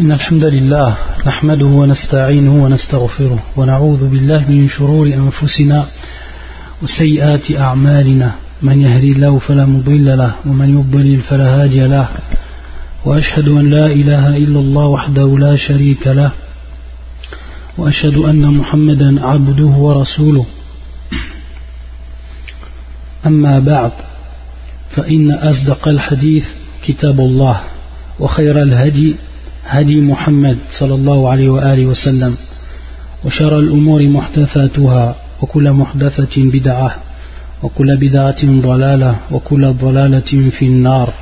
إن الحمد لله نحمده ونستعينه ونستغفره ونعوذ بالله من شرور أنفسنا وسيئات أعمالنا. من يهدي الله فلا مضل له ومن يضلل فلا هادي له. وأشهد أن لا إله إلا الله وحده لا شريك له. وأشهد أن محمدا عبده ورسوله. أما بعد فإن أصدق الحديث كتاب الله وخير الهدي هدي محمد صلى الله عليه وآله وسلم وشر الأمور محدثاتها وكل محدثة بدعة وكل بدعة ضلالة وكل ضلالة في النار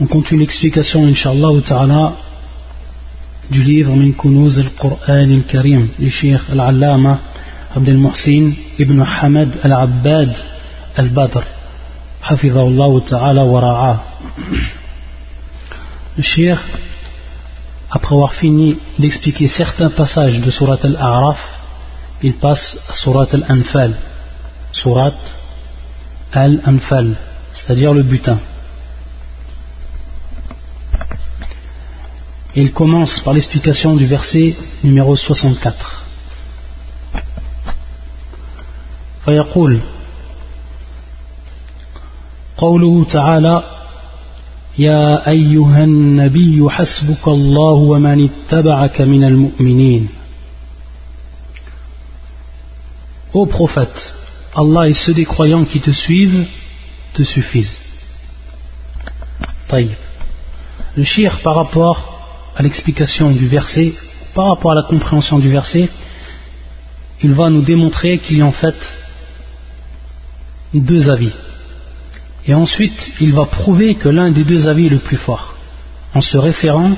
On continue l'explication, Inch'Allah ta'ala, du livre Min Kunuz al-Qur'an al-Karim du Cheikh al-Allama Abdel Muhsin ibn Hamad al-Abbad al-Badr, Hafidhahullah ta'ala wa ra'a. Le Cheikh, après avoir fini d'expliquer certains passages de Surat al-A'raf, il passe à Surat al-Anfal. Surat al-Anfal, c'est-à-dire le butin. il commence par l'explication du verset numéro 64. فيقول قوله تعالى يا أيها النبي حسبك الله ومن اتبعك من المؤمنين Ô prophète, Allah et ceux des croyants qui te suivent te suffisent. طيب. Le shir par rapport à l'explication du verset, par rapport à la compréhension du verset, il va nous démontrer qu'il y a en fait deux avis. Et ensuite, il va prouver que l'un des deux avis est le plus fort, en se référant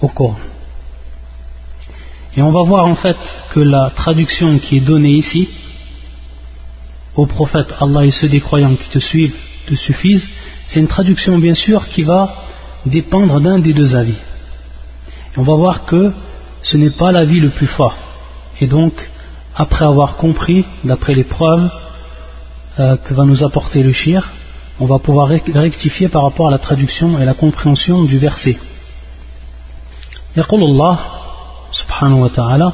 au Coran. Et on va voir en fait que la traduction qui est donnée ici, au prophète Allah et ceux des croyants qui te suivent te suffisent, c'est une traduction bien sûr qui va dépendre d'un des deux avis. on va voir que ce n'est pas l'avis le plus fort. Et donc, après avoir compris, d'après les preuves euh, que va nous apporter le shir, on va pouvoir rectifier par rapport à la traduction et la compréhension du verset. يقول الله سبحانه وتعالى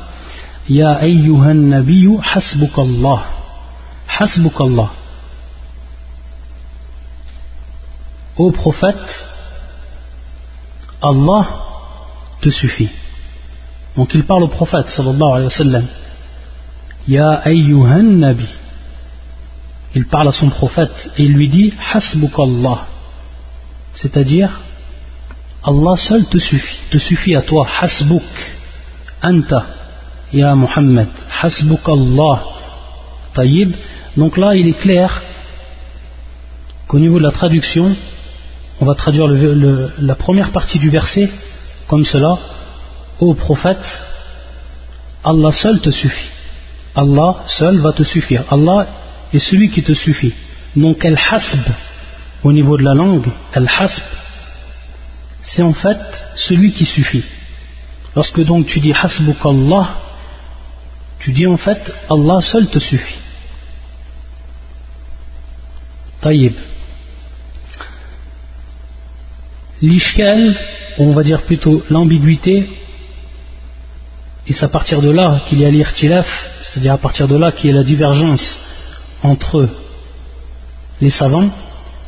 يا أيها النبي حسبك الله حسبك الله Ô prophète, Allah te suffit. Donc il parle au prophète sallallahu alayhi wa sallam. Ya ayyuhan nabi. Il parle à son prophète et il lui dit Hasbuk Allah. C'est-à-dire Allah seul te suffit, te suffit à toi. Hasbuk. Anta. Ya Muhammad. Hasbuk Allah. Taïb. Donc là il est clair qu'au niveau de la traduction, on va traduire la première partie du verset comme cela Ô prophète, Allah seul te suffit. Allah seul va te suffire. Allah est celui qui te suffit. Donc, al-hasb, au niveau de la langue, al-hasb, c'est en fait celui qui suffit. Lorsque donc tu dis hasbuk Allah, tu dis en fait Allah seul te suffit. Taïb l'ishkal, on va dire plutôt l'ambiguïté, et c'est à partir de là qu'il y a l'irtilaf, c'est-à-dire à partir de là qu'il y a la divergence entre les savants,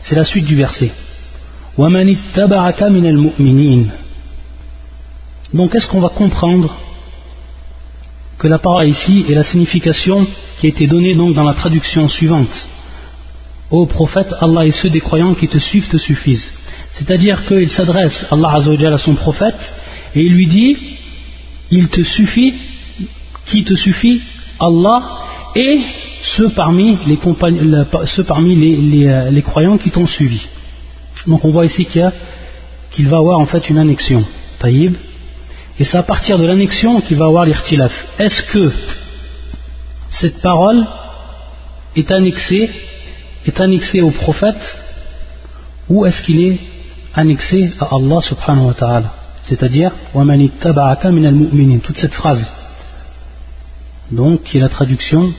c'est la suite du verset. Donc est-ce qu'on va comprendre que la parole ici est la signification qui a été donnée donc dans la traduction suivante? Ô prophète, Allah et ceux des croyants qui te suivent te suffisent. C'est-à-dire qu'il s'adresse Allah à son prophète et il lui dit Il te suffit, qui te suffit? Allah et ceux parmi euh, les, croyants qui t'ont suivi. Donc on voit ici qu'il va avoir en fait une annexion. Taïb. Et c'est à partir de l'annexion qu'il va avoir l'irtilaf. Est-ce que cette parole est annexée, est annexée au prophète ou est-ce qu'il est annexé à Allah subhanahu wa ta'ala? C'est-à-dire, toute cette phrase. Donc, qui est la traduction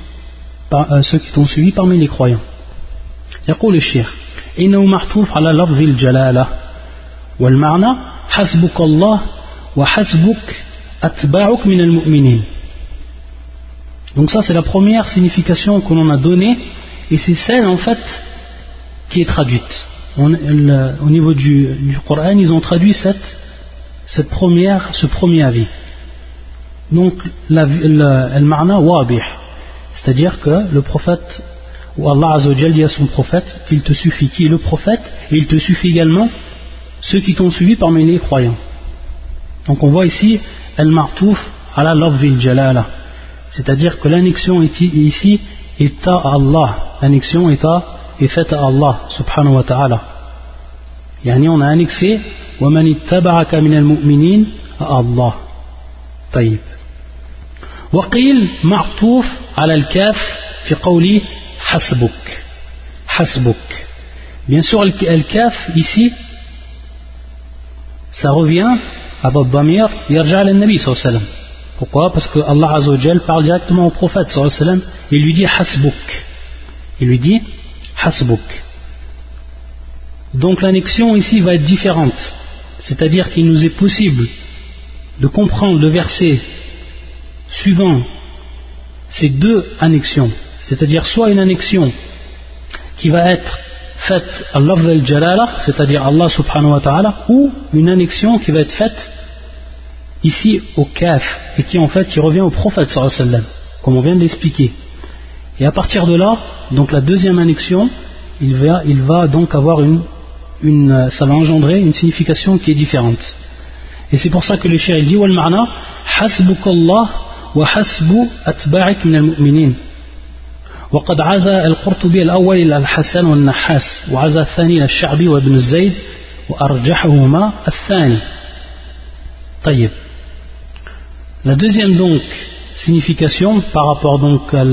par euh, ceux qui t'ont suivi parmi les croyants. يقول الشيخ إنه معطوف على لفظ الجلالة والمعنى حسبك الله وحسبك أتباعك من المؤمنين donc ça c'est la première signification que l'on a donnée et c'est celle en fait qui est traduite On, le, au niveau du, du Coran ils ont traduit cette, cette première, ce premier avis donc le marna wabih c'est-à-dire que le prophète ou Allah Azzawajal dit à son prophète il te suffit qui est le prophète et il te suffit également ceux qui t'ont suivi parmi les croyants donc on voit ici al-martouf ala lafzil jalala c'est-à-dire que l'annexion ici est à Allah. L'annexion est, est faite à Allah, subhanahu wa ta'ala. Yani on a annexé وَمَنِ اتَّبَعَكَ مِنَ الْمُؤْمِنِينَ à Allah. طيب. وقيل معطوف على الكاف في قولي حسبك حسبك bien sûr le kaf ici ça revient à Babamir يرجع للنبي صلى الله عليه وسلم Pourquoi Parce que Allah Azzawajal parle directement au prophète sallam, et lui dit Hasbuk. Il lui dit Hasbuk. Donc l'annexion ici va être différente. C'est-à-dire qu'il nous est possible de comprendre le verset suivant ces deux annexions. C'est-à-dire soit une annexion qui va être faite à al jalala, c'est-à-dire Allah subhanahu wa ta'ala, ou une annexion qui va être faite ici au kaf et qui en fait qui revient au prophète sallam comme on vient de l'expliquer et à partir de là donc la deuxième annexion il va, il va donc avoir une, une, ça va engendrer une signification qui est différente et c'est pour ça que le il dit wal ma'na hasbukallah wa hasbu atba'ik min al-mu'minin وقد عزى القرطبي الأول إلى الحسن والنحاس وعزى الثاني إلى الشعبي وابن الزيد وأرجحهما الثاني طيب La deuxième donc signification par rapport donc à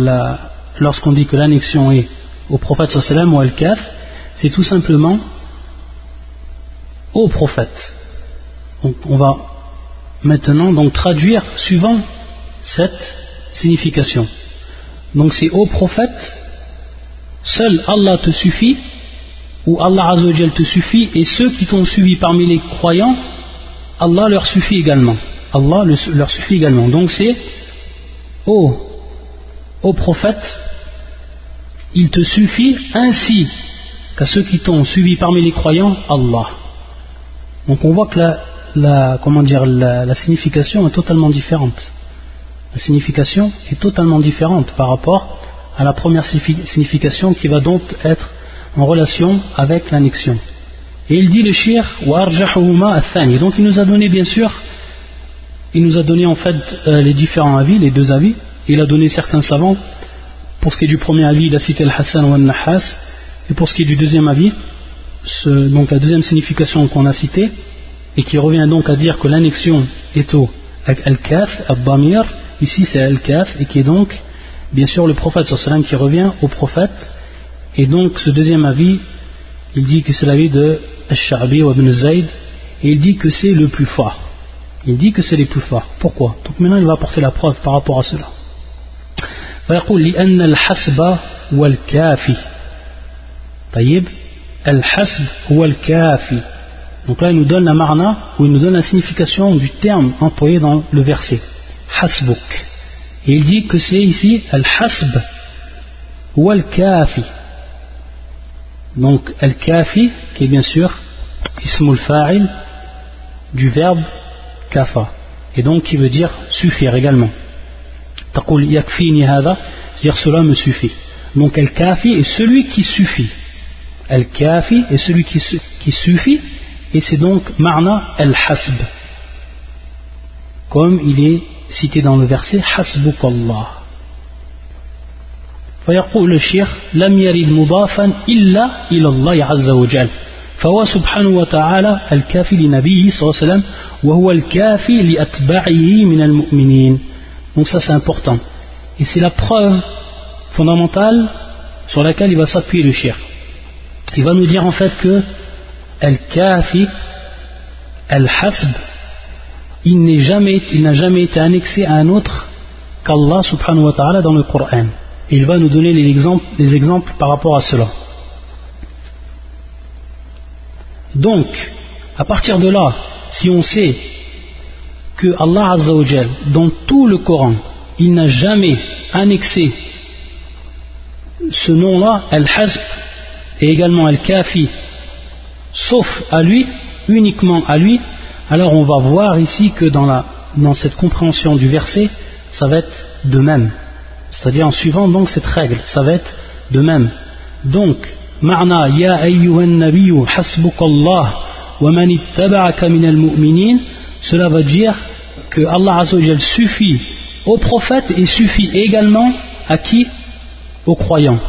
lorsqu'on dit que l'annexion est au prophète sallam ou al-kaf, c'est tout simplement au prophète. Donc on va maintenant donc traduire suivant cette signification. Donc c'est au prophète, seul Allah te suffit, ou Allah Azzawajal te suffit, et ceux qui t'ont suivi parmi les croyants, Allah leur suffit également. Allah leur suffit également. Donc c'est ô, ô prophète, il te suffit ainsi qu'à ceux qui t'ont suivi parmi les croyants, Allah. Donc on voit que la, comment dire, la, signification est totalement différente. La signification est totalement différente par rapport à la première signification qui va donc être en relation avec l'annexion. Et il dit le shir, donc il nous a donné bien sûr il nous a donné en fait euh, les différents avis, les deux avis. Il a donné certains savants. Pour ce qui est du premier avis, il a cité Al-Hassan ou Al-Nahas. Et pour ce qui est du deuxième avis, donc la deuxième signification qu'on a citée, et qui revient donc à dire que l'annexion est au Al-Kaf, Al-Bamir, ici c'est Al-Kaf, et qui est donc, bien sûr, le prophète sallam qui revient au prophète. Et donc ce deuxième avis, il dit que c'est l'avis de Al-Sha'bi ou Ibn Zayd, et il dit que c'est le plus fort. Il dit que c'est les plus forts. Pourquoi Donc maintenant il va apporter la preuve par rapport à cela. فيقول لأن الحسب هو الكافي طيب الحسب هو الكافي donc là il nous donne la marna ou il nous donne la signification du terme employé dans le verset hasbuk il dit que c'est ici al-hasb ou al-kafi donc al-kafi qui est bien sûr ismul fa'il du verbe kafa et donc qui veut dire suffire également. c'est-à-dire cela me suffit. Donc el kafi est celui qui suffit. el kafi est celui qui, qui suffit. Et c'est donc marna el hasb comme il est cité dans le verset hasbukallah فيقول الشيخ لم يرد مضافا إلا إلى الله عز وجل فهو سبحانه وتعالى الكافي لنبيه صلى الله عليه وسلم وهو الكافي لأتباعه من المؤمنين donc ça c'est important et c'est la preuve fondamentale sur laquelle il va s'appuyer le shir il va nous dire en fait que al-kafi al-hasb il n'a jamais, été annexé à un autre qu'Allah subhanahu wa ta'ala dans le Coran. Il va nous donner les exemples, les exemples par rapport à cela. Donc, à partir de là, si on sait que Allah Azzawajal, dans tout le Coran, il n'a jamais annexé ce nom-là, Al-Hazb, et également Al-Kafi, sauf à lui, uniquement à lui, alors on va voir ici que dans, cette compréhension du verset, ça va être de même. C'est-à-dire en suivant donc cette règle, ça va être de même. Donc, ya ayyuhan hasbukallah wa cela va dire que Allah Azzawajal suffit aux prophètes et suffit également à qui? Aux croyants.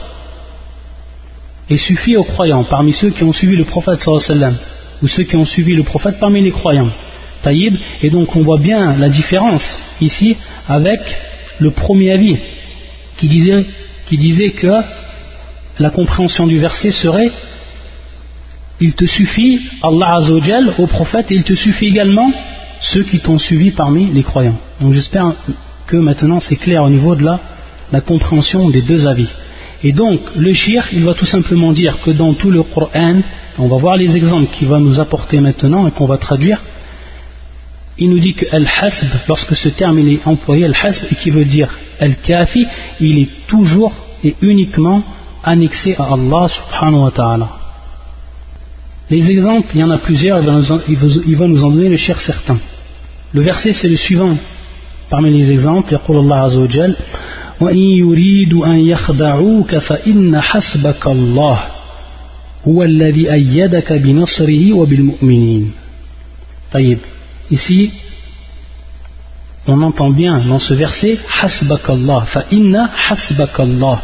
Et suffit aux croyants, parmi ceux qui ont suivi le prophète sallallahu ou ceux qui ont suivi le prophète parmi les croyants. Taïb, et donc on voit bien la différence ici avec le premier avis qui disait, qui disait que la compréhension du verset serait il te suffit, Allah Azzawajal, au prophète, et il te suffit également ceux qui t'ont suivi parmi les croyants. Donc j'espère que maintenant c'est clair au niveau de la, la, compréhension des deux avis. Et donc le shir, il va tout simplement dire que dans tout le Coran, on va voir les exemples qu'il va nous apporter maintenant et qu'on va traduire, il nous dit que Al-Hasb, lorsque ce terme il est employé, Al-Hasb, et qui veut dire Al-Kafi, il est toujours et uniquement annexé à Allah subhanahu wa ta'ala. Les exemples, il y en a plusieurs, il va nous en, il va nous en donner le cher certain. Le verset c'est le suivant. Parmi les exemples, يقول الله عز وجل وإن يريدوا أن يخدعوك فإن حسبك الله هو الذي أيدك بنصره وبالمؤمنين طيب Ici, on entend bien dans ce verset hasbakallah, fa inna hasbakallah.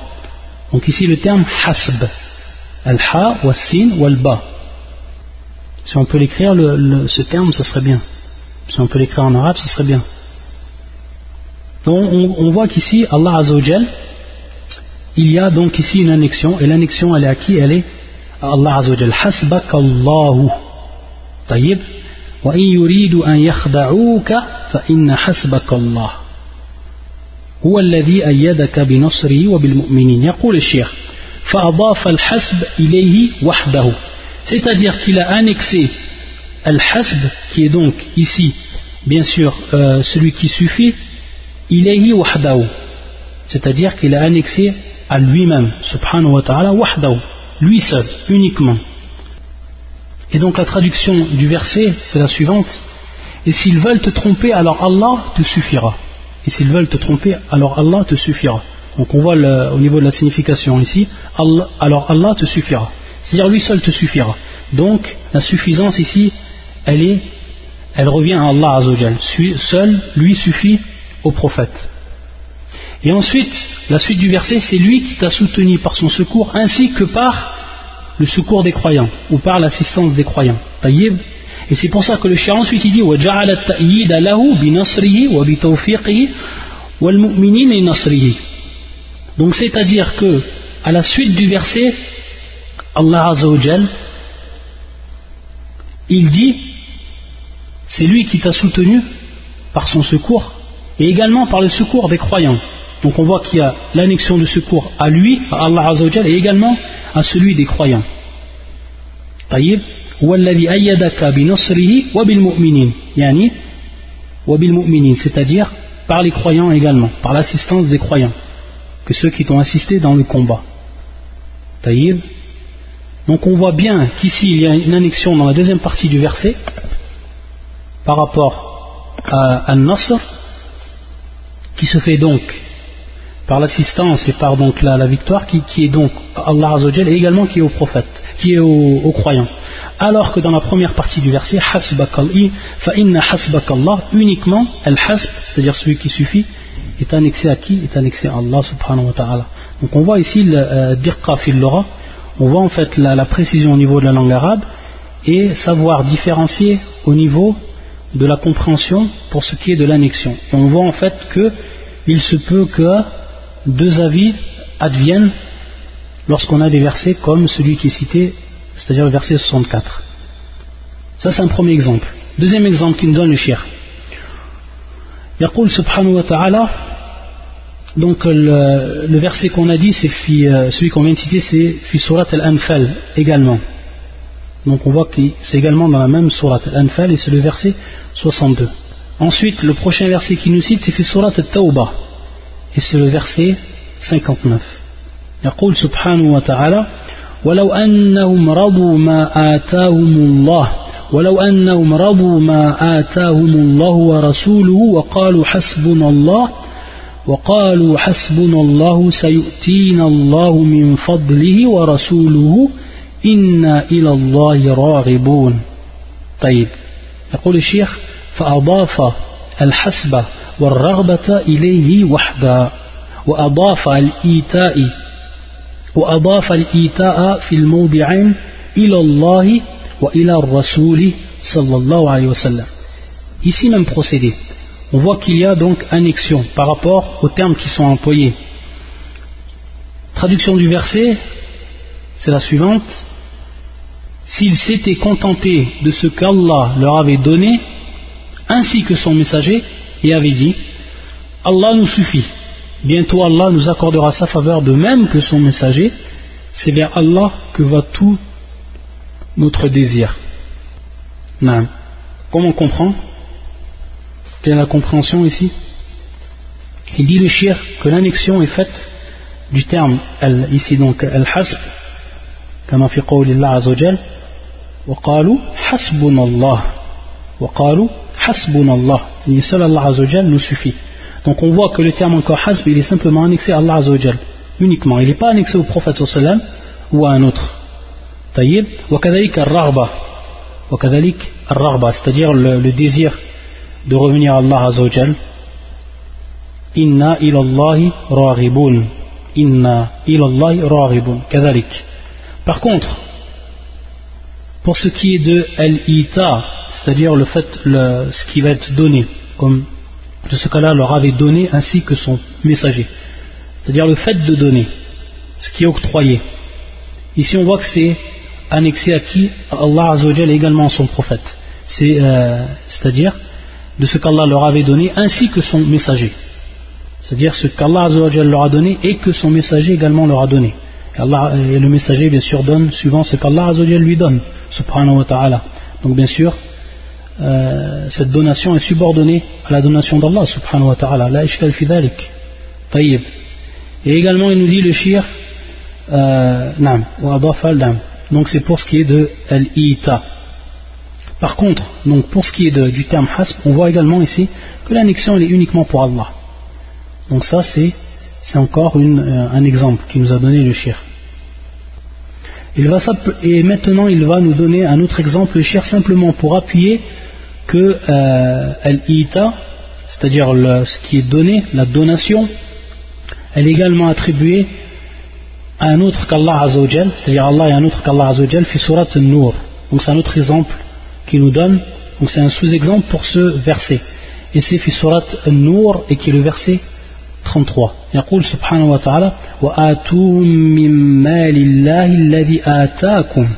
Donc ici le terme hasb, al-ha, wa sin, wal ba. Si on peut l'écrire, le, le, ce terme, ce serait bien. Si on peut l'écrire en arabe, ce serait bien. Donc on, on voit qu'ici, Allah Azzawajal, il y a donc ici une annexion, et l'annexion elle est à qui Elle est à Allah Azzawajal. Hasbakallahu. Taïb. وإن يريدوا أن يخدعوك فإن حسبك الله هو الذي أيدك بنصره وبالمؤمنين يقول الشيخ فأضاف الحسب إليه وحده c'est-à-dire qu'il a annexé al-hasb qui est donc ici bien sûr euh, celui qui suffit ilayhi wahdahu c'est-à-dire qu'il a annexé à lui-même subhanahu wa ta'ala wahdahu lui seul uniquement Et donc la traduction du verset, c'est la suivante. Et s'ils veulent te tromper, alors Allah te suffira. Et s'ils veulent te tromper, alors Allah te suffira. Donc on voit au niveau de la signification ici, alors Allah te suffira. C'est-à-dire lui seul te suffira. Donc la suffisance ici, elle est, elle revient à Allah Azzawajal. Seul lui suffit au prophète. Et ensuite, la suite du verset, c'est lui qui t'a soutenu par son secours ainsi que par le secours des croyants ou par l'assistance des croyants. Taïb. Et c'est pour ça que le chien ensuite il dit Donc c'est-à-dire que à la suite du verset, Allah Azzawajal, il dit c'est lui qui t'a soutenu par son secours et également par le secours des croyants. Donc on voit qu'il y a l'annexion de secours à lui, à Allah Azzawajal, et également à celui des croyants. طيب والذي أيدك بنصره وبالمؤمنين يعني وبالمؤمنين c'est-à-dire par les croyants également par l'assistance des croyants que ceux qui t'ont assisté dans le combat طيب donc on voit bien qu'ici il y a une annexion dans la deuxième partie du verset par rapport à An-Nasr qui se fait donc par l'assistance et par donc la, victoire qui, est donc Allah Azzawajal et également qui est au prophète, qui est au croyants. Alors que dans la première partie du verset, fa inna hasbakallah, uniquement al-hasb, c'est-à-dire celui qui suffit, est annexé à qui? Est annexé à Allah subhanahu wa ta'ala. Donc on voit ici le euh, dirqa fil on voit en fait la, précision au niveau de la langue arabe et savoir différencier au niveau de la compréhension pour ce qui est de l'annexion. On voit en fait que il se peut que deux avis adviennent lorsqu'on a des versets comme celui qui est cité, c'est-à-dire le verset 64. Ça, c'est un premier exemple. Deuxième exemple qu'il nous donne le shir. Yaqul subhanahu wa ta'ala, donc le, verset qu'on a dit, c'est euh, celui qu'on vient de citer, c'est fi surat al-anfal également. Donc on voit que c'est également dans la même surat al-anfal et c'est le verset 62. Ensuite, le prochain verset qu'il nous cite, c'est fi surat al-tawbah. Et c'est le verset 59. يقول سبحانه وتعالى ولو أنهم رضوا ما آتاهم الله ولو أنهم رضوا ما آتاهم الله ورسوله وقالوا حسبنا الله وقالوا حسبنا الله سيؤتينا الله من فضله ورسوله إنا إلى الله راغبون طيب يقول الشيخ فأضاف الحسب والرغبة إليه وحدا وأضاف الإيتاء وأضاف الإيتاء في الموضعين إلى الله وإلى الرسول صلى الله عليه وسلم Ici même procédé, on voit qu'il y a donc annexion par rapport aux termes qui sont employés. Traduction du verset, c'est la suivante. S'ils s'étaient contentés de ce qu'Allah leur avait donné, ainsi que son messager, et avait dit Allah nous suffit. Bientôt Allah nous accordera sa faveur de même que son messager. C'est vers Allah que va tout notre désir. Non. Comment on comprend Quelle est la compréhension ici Il dit le shir que l'annexion est faite du terme ici donc al-hasb كما في قول الله عز وجل وقالوا حسبنا الله وقالوا hasbunallah, ni seul Allah Azzawajal nous suffit. Donc on voit que le terme encore hasb, il est simplement annexé à Allah Azzawajal, uniquement. Il n'est pas annexé au prophète sallam ou à un autre. Taïb, wakadalik al-raghba, wakadalik al-raghba, c'est-à-dire le, désir de revenir à Allah Azzawajal. Inna ilallahi raghibun. Inna ilallahi raghibun. Kadalik. Par contre, pour ce qui est de al-ita, c'est-à-dire le fait, le, ce qui va être donné, comme de ce qu'Allah leur avait donné ainsi que son messager, c'est-à-dire le fait de donner, ce qui est octroyé. Ici on voit que c'est annexé à qui? Allah Azzawajal et également son prophète. Euh, c'est-à-dire de ce qu'Allah leur avait donné ainsi que son messager. C'est-à-dire ce qu'Allah leur a donné et que son messager également leur a donné. Allah, et le messager, bien sûr, donne suivant ce qu'Allah lui donne, subhanahu wa ta'ala. Donc, bien sûr, euh, cette donation est subordonnée à la donation d'Allah, subhanahu wa ta'ala. La ishkal fidalik. Tayyib. Et également, il nous dit le shir, euh, nam, wa Donc, c'est pour ce qui est de al-ita. Par contre, donc pour ce qui est du terme hasb, on voit également ici que l'annexion est uniquement pour Allah. Donc ça c'est encore euh, un exemple qui nous a donné le shir. et maintenant il va nous donner un autre exemple, le shir, simplement pour appuyer que euh, ita c'est-à-dire ce qui est donné, la donation, elle est également attribuée à un autre qu'Allah Azzawajal, c'est-à-dire Allah et un autre qu'Allah Azzawajal, fi surat Nur. Donc c'est un autre exemple qu'il nous donne, donc c'est un sous-exemple pour ce verset. Et c'est fi surat Nur et qui est le verset 33 يقول سبحانه وتعالى وآتوهم من مال الله الذي آتاكم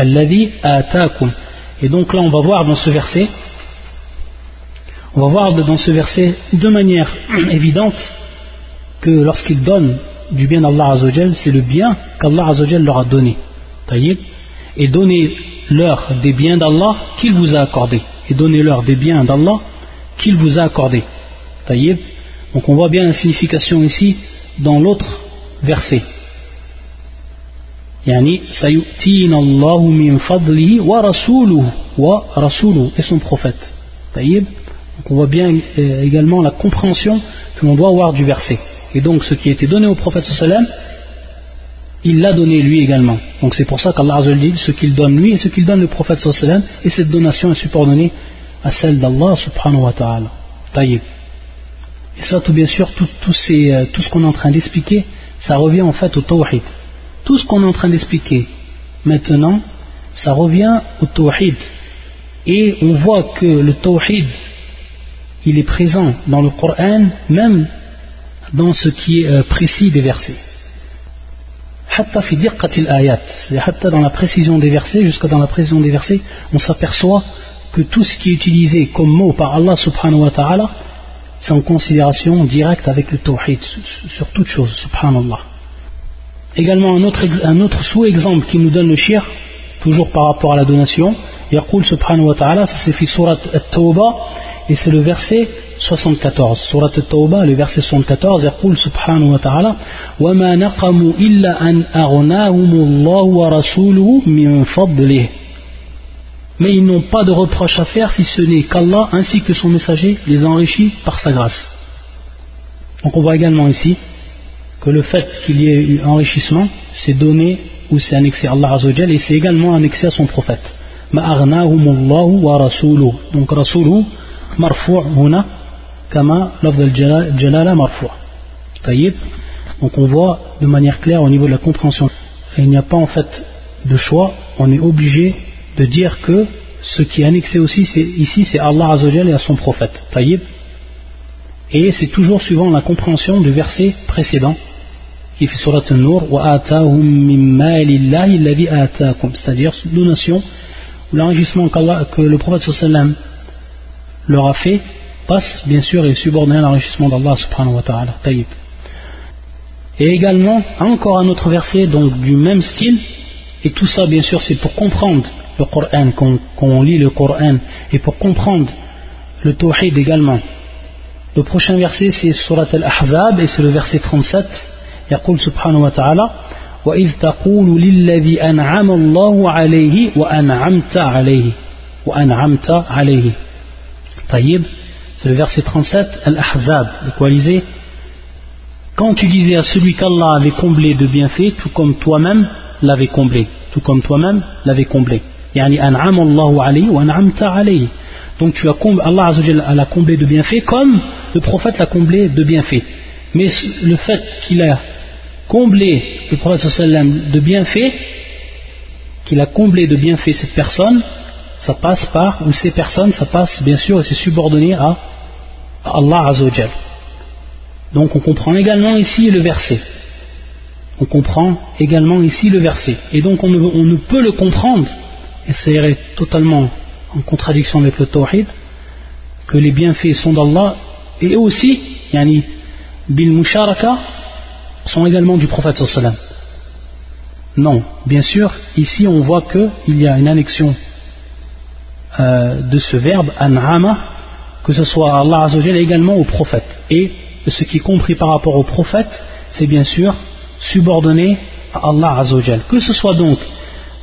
الذي آتاكم et donc là on va voir dans ce verset on va voir dans ce verset de manière évidente que lorsqu'ils donnent du bien d'Allah Azzawajal c'est le bien qu'Allah Azzawajal leur a donné. Et donnez-leur des biens d'Allah qu'il vous a accordés. Et donnez-leur des biens d'Allah qu'il vous a accordés. Donc on voit bien la signification ici dans l'autre verset. Allahu min fadlihi wa rasuluhu wa rasuluhu et son prophète. Donc on voit bien euh, également la compréhension que l'on doit avoir du verset. Et donc ce qui a été donné au prophète sallam, il l'a donné lui également. Donc c'est pour ça qu'Allah dit ce qu'il donne lui et ce qu'il donne le prophète sallam et cette donation est subordonnée à celle d'Allah subhanahu wa ta'ala. Taïb. Et ça, tout bien sûr, tout, euh, tout, ce qu'on est en train d'expliquer, ça revient en fait au tawhid. Tout ce qu'on est en train d'expliquer maintenant, ça revient au tawhid. Et on voit que le tawhid, il est présent dans le Coran, même dans ce qui est euh, précis des versets. Hatta hatta dans la précision des versets, jusqu'à dans la précision des versets, on s'aperçoit que tout ce qui est utilisé comme mot par Allah subhanahu wa ta'ala, c'est en considération directe avec le tawhid sur toute chose, subhanallah. Également un autre, un autre sous-exemple qui nous donne le shir, toujours par rapport à la donation. يقول سبحانه وتعالى, ça c'est fait surat At-Tawbah, et c'est le verset 74. Surat At-Tawbah, le verset 74, يقول سبحانه وتعالى وما نقموا إلا أن أغناهم الله ورسوله من فضله mais ils n'ont pas de reproche à faire si ce n'est qu'Allah ainsi que son messager les enrichit par sa grâce. Donc on voit également ici que le fait qu'il y ait eu enrichissement, c'est donné ou c'est annexé à Allah et c'est également annexé à son prophète. wa rasuluh. Donc rasuluh marfou' huna kama lafz al-jalala marfou'. Donc on voit de manière claire au niveau de la compréhension. il n'y a pas en fait de choix, on est obligé de dire que ce qui est annexé aussi ici c'est Allah Azzawajal et à son prophète. Taïb. Et c'est toujours suivant la compréhension du verset précédent qui fait surat An-Nur c'est-à-dire donation ou l'enregistrement que le prophète leur a fait passe bien sûr et subordonné à l'enregistrement d'Allah subhanahu wa ta'ala. Et également, encore un autre verset donc du même style, et tout ça bien sûr c'est pour comprendre le Coran, quand, on lit le Coran, et pour comprendre le Tawhid également. Le prochain verset c'est Surat Al-Ahzab et c'est le verset 37. يقول سبحانه وتعالى وإذ تقول للذي أنعم الله عليه وأنعمت عليه وأنعمت عليه طيب c'est le verset 37 Al-Ahzab l'équalisé quand tu disais à celui qu'Allah avait comblé de bienfaits tout comme toi-même l'avait comblé tout comme toi-même l'avait comblé يعني أنعم الله عليه وأنعمت عليه Donc tu as comblé, Allah l'a comblé de bienfaits comme le prophète l'a comblé de bienfaits. Mais le fait qu'il a comblé le prophète de bienfaits, qu'il a comblé de bienfaits cette personne, ça passe par, ou ces personnes, ça passe bien sûr et c'est subordonné à, Allah Azzawajal. Donc on comprend également ici le verset. On comprend également ici le verset. Et donc on ne, peut le comprendre, et c'est totalement en contradiction avec le tawhid, que les bienfaits sont d'Allah, et aussi, yani, bil musharaka, sont également du prophète. Non, bien sûr, ici on voit qu'il y a une annexion euh, de ce verbe, an'ama, que ce soit Allah Azzawajal également au prophète. Et ce qui est compris par rapport au prophète, c'est bien sûr subordonné à Allah Azzawajal. Que ce soit donc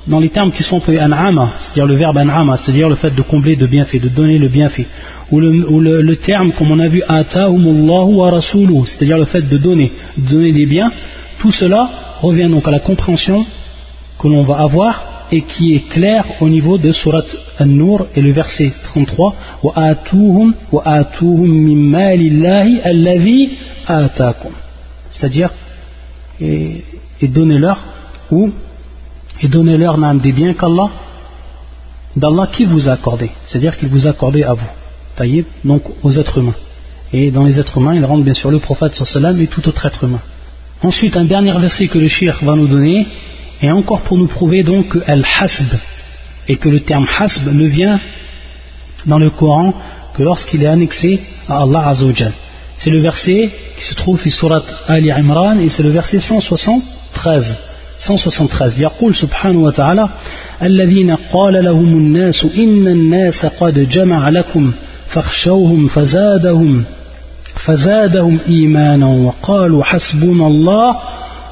dans les termes qui sont appelés an'ama, c'est-à-dire le verbe an'ama, c'est-à-dire le fait de combler de bienfait, de donner le bienfait, ou le, terme, comme on a vu, ata'umullahu wa rasuluh, c'est-à-dire le fait de donner, de donner des biens, tout cela revient donc à la compréhension que l'on va avoir et qui est claire au niveau de Surat An-Nur et le verset 33 wa atuhum wa atuhum min allazi atakum c'est-à-dire et, et donnez-leur ou et donnez-leur des biens qu'Allah, d'Allah qui vous a accordé, c'est-à-dire qu'il vous a accordé à vous, taillé donc aux êtres humains. Et dans les êtres humains, il rentre bien sûr le prophète sallam et tout autre être humain. Ensuite, un dernier verset que le shir va nous donner, et encore pour nous prouver donc que al-hasb, et que le terme hasb ne vient dans le Coran que lorsqu'il est annexé à Allah Azzawajal. C'est le verset qui se trouve sur surat Ali Imran et c'est le verset 173. 173 يقول سبحانه وتعالى الذين قال لهم الناس إن الناس قد جمع لكم فاخشوهم فزادهم فزادهم إيمانا وقالوا حسبنا الله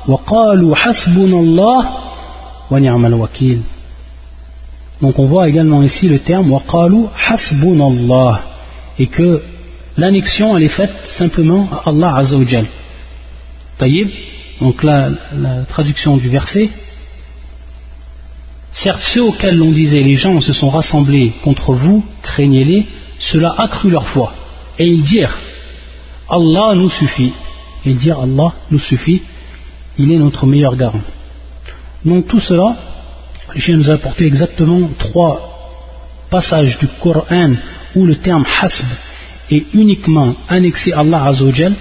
وقالوا حسبنا الله ونعم الوكيل. Donc on voit également ici le terme waqalu hasbunallah et que l'annexion elle est faite simplement à Allah Azza wa Jal. Taïb donc là, la traduction du verset, certes ceux auxquels l'on disait les gens se sont rassemblés contre vous, craignez-les, cela accrut leur foi. Et ils dirent, Allah nous suffit. Et dirent, Allah nous suffit, il est notre meilleur garant. Donc tout cela, je nous apporter exactement trois passages du Coran où le terme hasb est uniquement annexé à Allah Azzawajal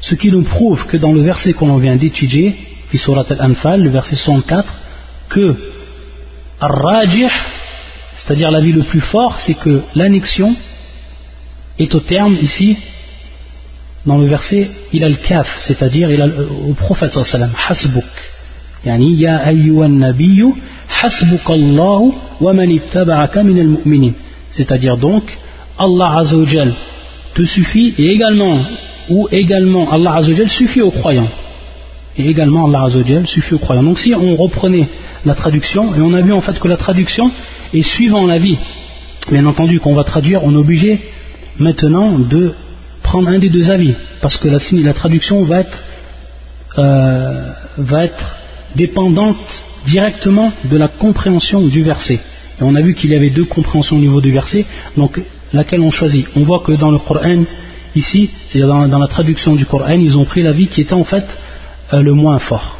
ce qui nous prouve que dans le verset qu'on vient d'étudier, Surat al-Anfal, le verset 104, que Ar-Rajih, c'est-à-dire la vie le plus fort, c'est que l'annexion est au terme ici, dans le verset, il a le kaf, c'est-à-dire au prophète sallam, hasbuk. Yani, ya nabiyyu, hasbukallahu wa man. C'est-à-dire donc, Allah Azzawajal te suffit et également, ou également Allah Azzawajal suffit aux croyants. Et également Allah Azzawajal suffit aux croyants. Donc si on reprenait la traduction, et on a vu en fait que la traduction est suivant la vie. Bien entendu, qu'on va traduire, on est obligé maintenant de prendre un des deux avis, parce que la, la traduction va être, euh, va être dépendante directement de la compréhension du verset. Et on a vu qu'il y avait deux compréhensions au niveau du verset, donc laquelle on choisit? On voit que dans le Coran, ici, c'est-à-dire dans, la traduction du Coran, ils ont pris l'avis qui était en fait euh, le moins fort.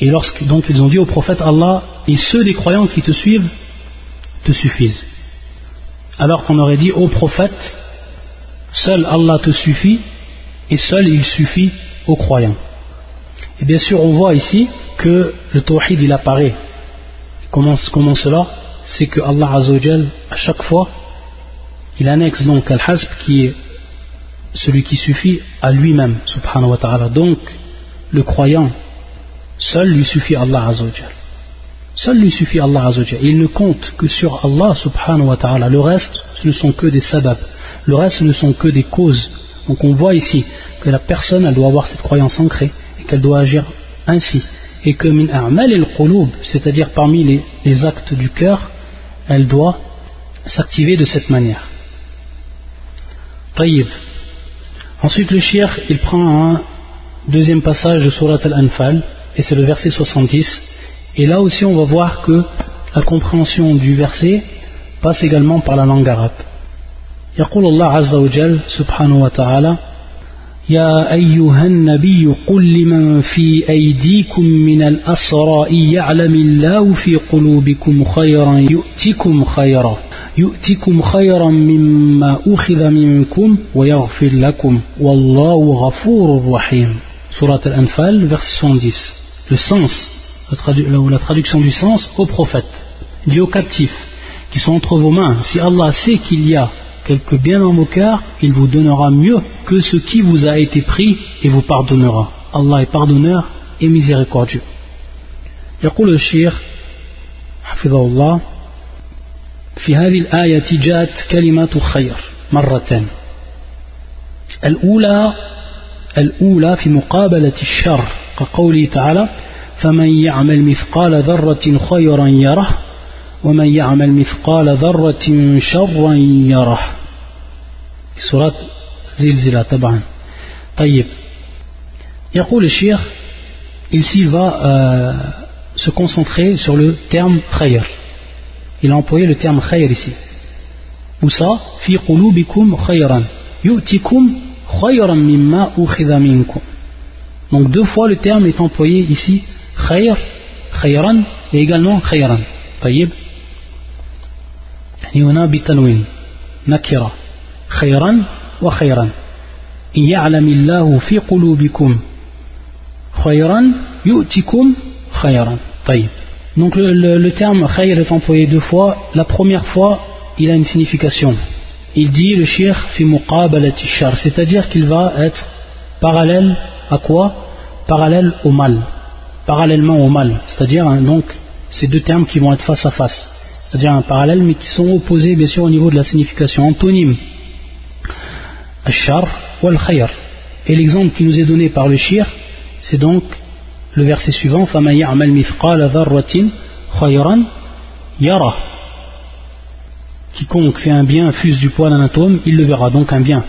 Et lorsque, donc ils ont dit au prophète Allah, et ceux des croyants qui te suivent te suffisent. Alors qu'on aurait dit au prophète, seul Allah te suffit et seul il suffit aux croyants. Et bien sûr, on voit ici que le tawhid il apparaît. Comment, comment cela? C'est que Allah Azzawajal, à chaque fois, il annexe donc Al-Hasb qui est celui qui suffit à lui-même, subhanahu. Donc, le croyant, seul lui suffit Allah Azzawajal. Seul lui suffit Allah il ne compte que sur Allah subhanahu. Le reste, ce ne sont que des sabab. Le reste, ce ne sont que des causes. Donc on voit ici que la personne, elle doit avoir cette croyance ancrée et qu'elle doit agir ainsi. Et que min a'mal al c'est-à-dire parmi les, actes du cœur, elle doit s'activer de cette manière. Taïb. Ensuite, le shir, il prend un deuxième passage de Surat al-Anfal, et c'est le verset 70, et là aussi, on va voir que la compréhension du verset passe également par la langue arabe. يقول الله عز وجل سبحانه وتعالى يا أيها النبي قل لمن في أيديكم من الأسرى يعلم الله في قلوبكم خيرا يؤتكم خيرا يؤتكم خيرا مما أخذ منكم ويغفر لكم. والله غفور رحيم. سورة الأنفال verset 70 le sens. La traduction du sens au prophète, dit aux captifs qui sont entre vos mains, si Allah sait qu'il y a quelque bien dans vos cœurs, il vous donnera mieux que ce qui vous a été pris et vous pardonnera. Allah est pardonneur et miséricordieux. يقول الشيخ حفظه الله في هذه الآية جاءت كلمة خير مرتين الأولى الأولى في مقابلة الشر كقوله تعالى فمن يعمل مثقال ذرة خيرا يره ومن يعمل مثقال ذرة شرا يره سورة زلزلة طبعا طيب يقول الشيخ ici va euh, se concentrer sur le terme khayr il a employé le terme khayr ici où ça في قلوبكم خيرا يؤتكم خيرا مما أخذ منكم donc deux fois le terme est employé ici خير خيرا et également خيرا طيب هنا بالتنوين نكرة خيرا وخيرا إن يعلم الله في قلوبكم خيرا يؤتكم خيرا طيب Donc le, le, le terme khayr est employé deux fois. La première fois, il a une signification. Il dit le shir fi muqabalati shar, c'est-à-dire qu'il va être parallèle à quoi Parallèle au mal parallèlement au mal. C'est-à-dire, hein, donc, ces deux termes qui vont être face à face. C'est-à-dire un parallèle, mais qui sont opposés, bien sûr, au niveau de la signification. Antonyme. Ashar ou al-khayr. Et l'exemple qui nous est donné par le shir, c'est donc le verset suivant فَمَنْ يَعْمَلْ مِثْقَالَ ذَرَّةٍ خَيْرًا yara. Quiconque fait un bien fuse du poids d'un atome, il le verra, donc un bien.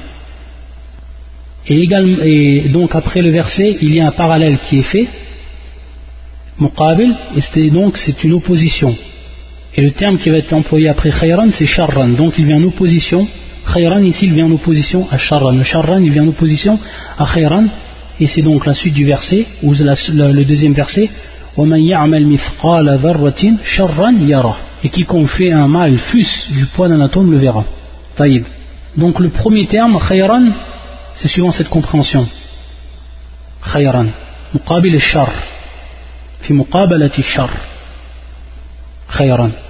Et, également, et donc après le verset, il y a un parallèle qui est fait, muqabil, et donc c'est une opposition. Et le terme qui va être employé après khayran, c'est sharran, donc il vient en opposition. Khayran ici, il vient en opposition à sharran. Le sharran, il vient en opposition à khayran, et c'est donc la suite du verset, ou le deuxième verset, et quiconque fait un mal fût du poids d'un atome le verra. Taïb. Donc le premier terme, khayran, c'est suivant cette compréhension. Khayran. Muqabil shar.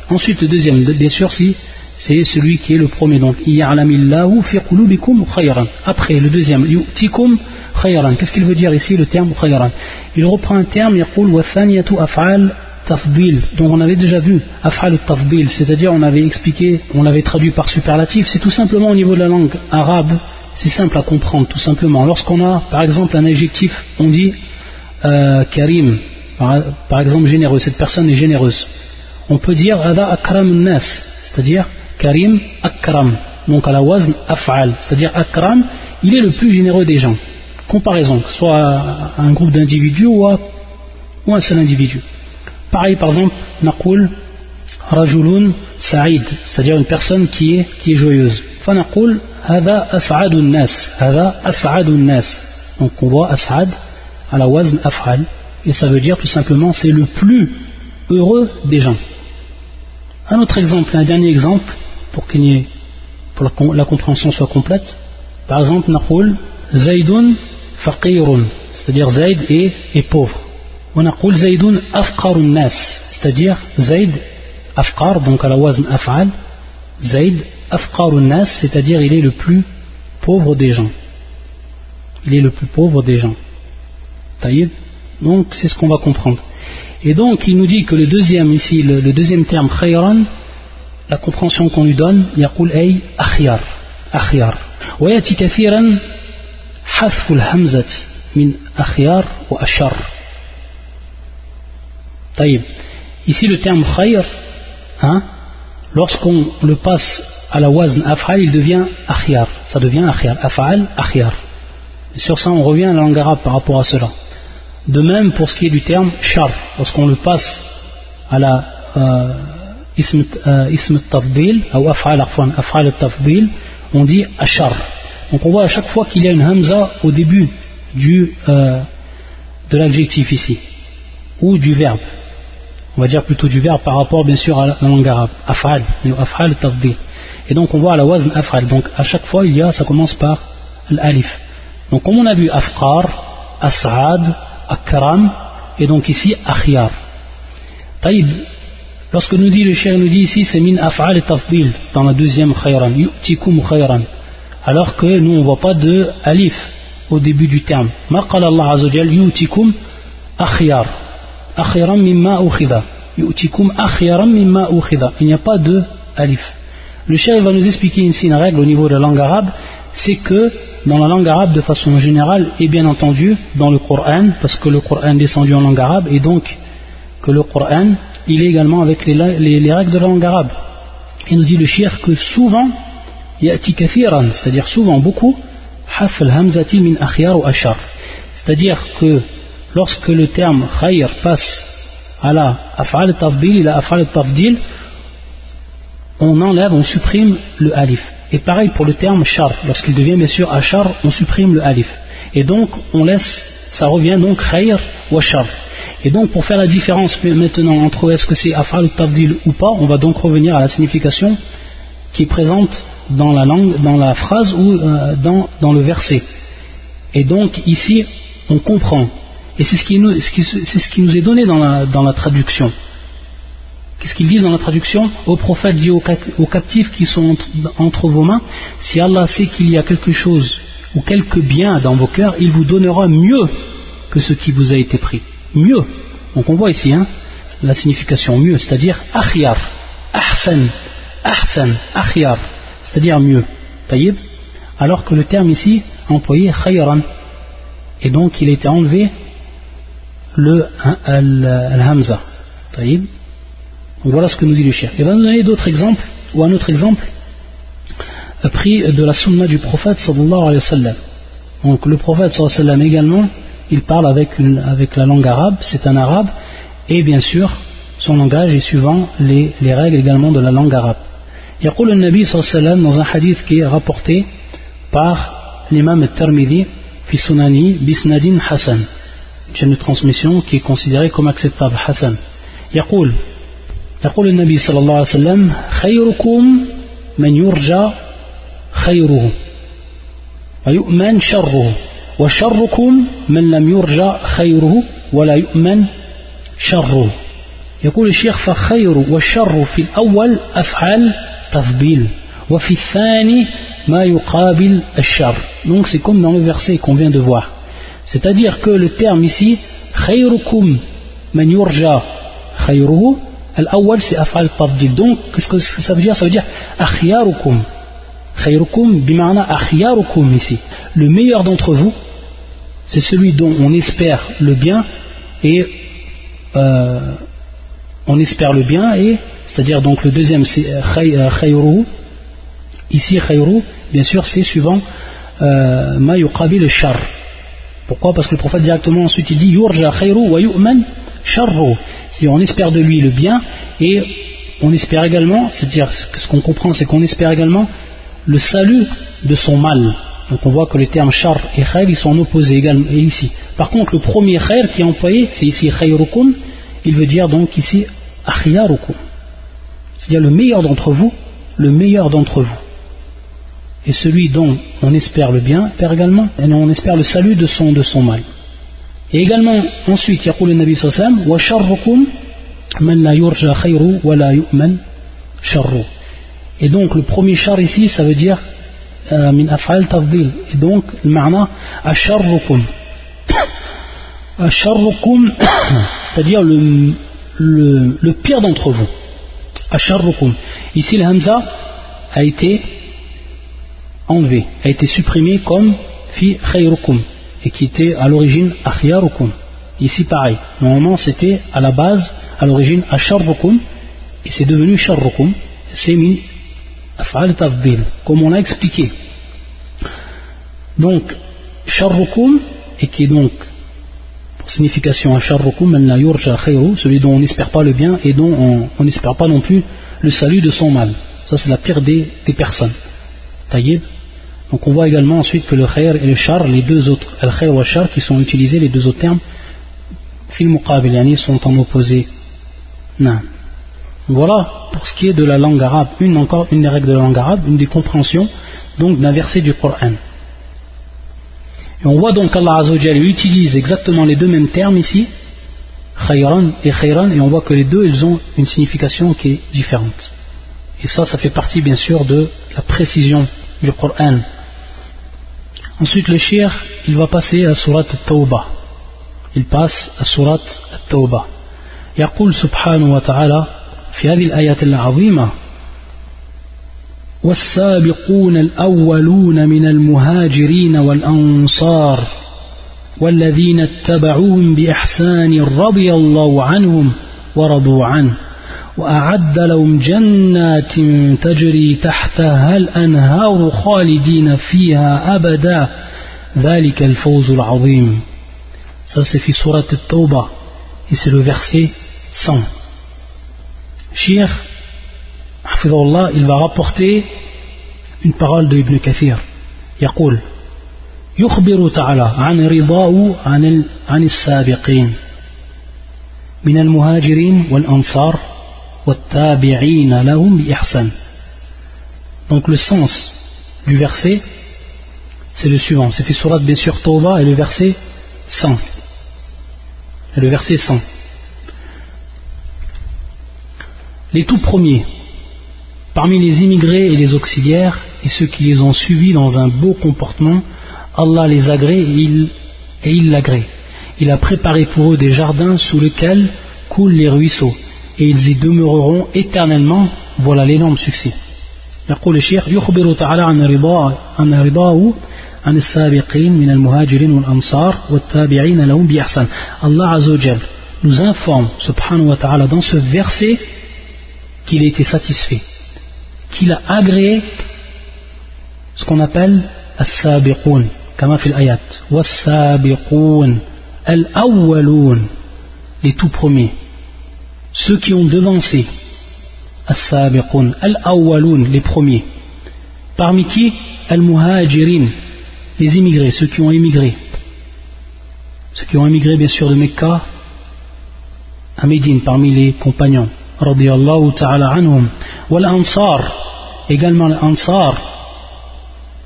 Ensuite, le deuxième, bien sûr, c'est celui qui est le premier. Donc, ya'lamillahu fi qulubikum khayran. Après, le deuxième, yu'tikum khayran. Qu'est-ce qu'il veut dire ici, le terme khayran? Il reprend un terme, yaqul wa af'al tafdil. Donc, on avait déjà vu af'al tafdil, c'est-à-dire on avait expliqué, on l'avait traduit par superlatif. C'est tout simplement au niveau de la langue arabe, c'est simple à comprendre, tout simplement. Lorsqu'on a, par exemple, un adjectif, on dit euh, karim, par exemple généreux, cette personne est généreuse On peut dire ada akram nas, c'est-à-dire karim akram, donc à la wazn af'al, c'est-à-dire akram, il est le plus généreux des gens. Comparaison, que ce soit à un groupe d'individus ou, ou un seul individu. Pareil, par exemple, naqul rajulun sa'id, c'est-à-dire une personne qui est, qui est joyeuse. فنقول هذا أسعد الناس هذا أسعد الناس donc on voit as'ad à la wazn af'al et ça veut dire tout simplement c'est le plus heureux des gens un autre exemple, un dernier exemple, pour, qu'il la, compréhension soit complète. Par exemple, Naqul Zaydun faqirun, c'est-à-dire Zayd est, pauvre. On a Naqul Zaydun afqarun nas, c'est-à-dire Zayd afqar, donc à la wazn af'al, Zayd afqarun nas, c'est-à-dire il est le plus pauvre des gens. Il est le plus pauvre des gens. Taïb. Donc c'est ce qu'on va comprendre. Et donc il nous dit que le deuxième ici, le, deuxième terme khayran, la compréhension qu'on lui donne, yaqul ay akhyar. akhyar. ويأتي كثيرا حذف الهمزة من أخيار وأشر طيب ici le terme khayr hein, lorsqu'on le passe à la wazn af'al, il devient akhyar. Ça devient akhyar. Af'al, akhyar. Et sur ça, on revient à la langue arabe par rapport à cela. De même pour ce qui est du terme shar, lorsqu'on le passe à la euh, ism, euh, tafdil, ou af'al, af'al tafdil, on dit ashar. Donc on voit à chaque fois qu'il y a une hamza au début euh, de l'adjectif ici, ou du verbe. On va dire plutôt du verbe par rapport bien sûr à la langue arabe. Af'al, af'al tafdil. Et donc on voit la wazn af'al. Donc à chaque fois, il y a, ça commence par l'alif. Donc comme on a vu afqar, as'ad, akram, et donc ici akhyar. Taïb, lorsque nous dit le cher nous dit ici c'est min af'al et tafbil dans la deuxième khayran, yu'tikum khayran. Alors que nous on voit pas de alif au début du terme. Ma qala Allah azawajal yu'tikum akhyar. Akhyaran mimma ukhida. Yu'tikum akhyaran mimma ukhida. Il n'y a pas de alif. Le chef va nous expliquer ici une règle au niveau de la langue arabe, c'est que dans la langue arabe de façon générale, et bien entendu dans le Coran, parce que le Coran est descendu en langue arabe, et donc que le Coran, il est également avec les, règles de la langue arabe. Il nous dit le shir que souvent, yati kathiran, c'est-à-dire souvent beaucoup, haf hamzati min ou ashar. C'est-à-dire que lorsque le terme khayr passe à la af'al tafdil, on enlève, on supprime le alif. Et pareil pour le terme char, lorsqu'il devient bien sûr achar, on supprime le alif. Et donc on laisse, ça revient donc khayr ou char. Et donc pour faire la différence maintenant entre est-ce que c'est afal ou tafdil ou pas, on va donc revenir à la signification qui est présente dans la langue, dans la phrase ou euh, dans, le verset. Et donc ici on comprend. Et c'est ce qui nous est donné dans la traduction. Qu'est-ce qu'ils disent dans la traduction Au prophète dit aux, captifs qui sont entre, vos mains, si Allah sait qu'il y a quelque chose ou quelque bien dans vos cœurs, il vous donnera mieux que ce qui vous a été pris. Mieux. Donc on voit ici hein, la signification mieux, c'est-à-dire akhyar, ahsan, ahsan, akhyar, c'est-à-dire mieux. Taïb Alors que le terme ici employé khayran. Et donc il été enlevé le al-hamza. Taïb voilà ce que nous dit le chef. Il va nous donner d'autres exemples, ou un autre exemple, pris de la sunna du prophète sallallahu alayhi wa sallam. Donc le prophète sallallahu alayhi wa sallam également, il parle avec, avec la langue arabe, c'est un arabe, et bien sûr, son langage est suivant les, les règles également de la langue arabe. يقول النبي صلى الله عليه وسلم dans un hadith qui est rapporté par l'imam al-Tirmidhi fi sunani bisnadin hasan une chaîne de transmission qui est considérée comme acceptable hasan يقول يقول النبي صلى الله عليه وسلم خيركم من يرجى خيره ويؤمن شره وشركم من لم يرجى خيره ولا يؤمن شره. يقول الشيخ فخير والشر في الأول أفعال تفضيل وفي الثاني ما يقابل الشر. Donc c'est comme dans le verset qu'on vient de voir. C'est à dire que le terme ici خيركم من يرجى khayruhu, al-awwal c'est af'al tafdil. Donc, qu'est-ce que ça veut dire? Ça veut dire akhyarukum. Khayrukum bima'na akhyarukum ici. Le meilleur d'entre vous, c'est celui dont on espère le bien et euh, on espère le bien et c'est-à-dire donc le deuxième c'est khayruhu. Ici khayru, bien sûr, c'est suivant euh, ma yuqabil shar. Pourquoi? Parce que le prophète directement ensuite il dit yurja khayru wa yu'man sharru. Si on espère de lui le bien et on espère également, c'est-à-dire ce qu'on comprend c'est qu'on espère également le salut de son mal. Donc on voit que les termes char et khayr ils sont opposés également ici. Par contre le premier khayr qui est employé c'est ici khayrukum, il veut dire donc ici akhyarukum. C'est-à-dire le meilleur d'entre vous, le meilleur d'entre vous et celui dont on espère le bien, perd également, et on espère le salut de son mal. Et également, ensuite, il y a le Nabi Sassam, Et donc, le premier char ici, ça veut dire euh, min af'al tafdil. Et donc, le ma'na, asharrukum. Asharrukum, c'est-à-dire le, le, le pire d'entre vous. Asharrukum. Ici, le hamza a été enlevé, a été supprimé comme fi et qui était à l'origine akhyarukum. Ici pareil. Normalement c'était à la base, à l'origine asharrukum et c'est devenu sharrukum. C'est min af'al tafdil, comme on l'a expliqué. Donc sharrukum et qui est donc pour signification asharrukum la yurja celui dont on n'espère pas le bien et dont on n'espère pas non plus le salut de son mal. Ça c'est la pire des, des personnes. Taïb. Donc on voit également ensuite que le khair et le char, les deux autres, al khair ou le char, qui sont utilisés, les deux autres termes, fil muqabil, sont en opposé. Voilà pour ce qui est de la langue arabe, une encore une des règles de la langue arabe, une des compréhensions donc d'un verset du Coran. Et on voit donc qu'Allah Azzawajal utilise exactement les deux mêmes termes ici, khayran et khayran, et on voit que les deux ils ont une signification qui est différente. Et ça, ça fait partie bien sûr de la précision du Coran. Ensuite, le shir, il va passer à surat al-Tawbah. Il passe à surat al-Tawbah. يقول سبحانه وتعالى في هذه الآية العظيمة والسابقون الأولون من المهاجرين والأنصار والذين اتبعوهم بإحسان رضي الله عنهم ورضوا عنه وأعد لهم جنات تجري تحتها الأنهار خالدين فيها أبدا. ذلك الفوز العظيم. Ça c'est في سورة التوبة et c'est le verset 100 Shir الله il va rapporter une parole de Ibn Kathir. يقول يخبر تعالى عن رضاه عن عن السابقين من المهاجرين والأنصار Donc le sens du verset, c'est le suivant. C'est fait surat bien sûr Tawbah et le verset 100. Et le verset 100. Les tout premiers, parmi les immigrés et les auxiliaires, et ceux qui les ont suivis dans un beau comportement, Allah les agrée et il, et il l'agrée. Il a préparé pour eux des jardins sous lesquels coulent les ruisseaux et ils y demeureront éternellement. Voilà l'énorme succès. يقول الشيخ يخبر تعالى عن رضاه عن رضاه عن السابقين من المهاجرين والأنصار والتابعين لهم بإحسان Allah Azzawajal nous informe subhanahu wa ta'ala dans ce verset qu'il a été satisfait qu'il a agréé ce qu'on appelle السابقون كما في الآيات والسابقون الأولون les tout premiers ceux qui ont devancé Al-Awwalun, les premiers. Parmi qui? Al-Muhajirin, les immigrés, ceux qui ont émigré. Ceux qui ont émigré bien sûr de Mecca à Médine, parmi les compagnons. Radiallahu ta'ala anhum. Wal-Ansar, également l'Ansar,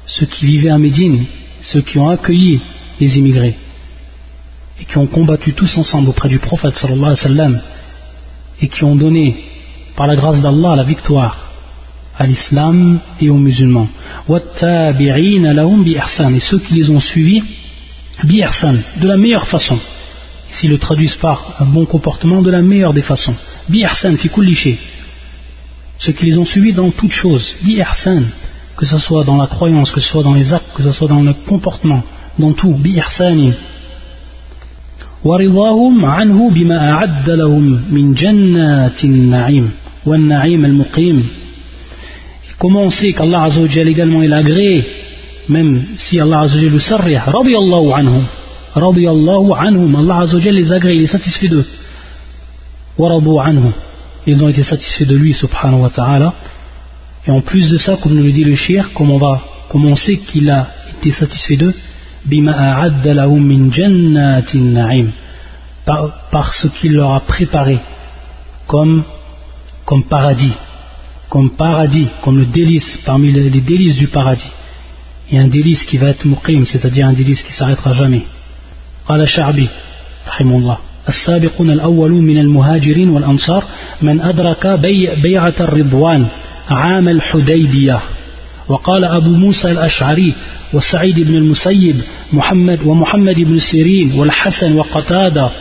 ceux qui vivaient à Médine, ceux qui ont accueilli les immigrés et qui ont combattu tous ensemble auprès du prophète sallallahu alayhi wa sallam et qui ont donné par la grâce d'Allah la victoire à l'islam et aux musulmans. Et ceux qui les ont suivis, de la meilleure façon. Ici le traduisent par un bon comportement, de la meilleure des façons. fi ceux qui les ont suivis dans toutes choses que ce soit dans la croyance que ce soit dans les actes que ce soit dans le comportement dans tout bi ihsanin ورضاهم عنه بما أعد لهم من جنات النعيم والنعيم المقيم Comment on sait qu'Allah Azzawajal également il agréé, même si Allah Azzawajal le sarrih, radiyallahu anhum, radiyallahu anhum, Allah Azzawajal les agrée, il est satisfait d'eux. Waradu anhum, ils ont été satisfaits de lui, subhanahu wa ta'ala. Et en plus de ça, comme nous le dit le shir, comme on, va, comme on sait qu'il a été satisfait d'eux, bima a'adda lahum min jannatin na'im, par, par ce qu'il leur a préparé comme, comme paradis comme paradis, comme le délice, parmi les, délices du paradis. A un délice qui va être muqim, c'est-à-dire un délice qui s'arrêtera jamais. قال الشعبي رحمه الله السابقون الأولون من المهاجرين والأنصار من أدرك بيع بيعة الرضوان عام الحديبية وقال أبو موسى الأشعري وسعيد بن المسيب محمد ومحمد بن سيرين والحسن وقتادة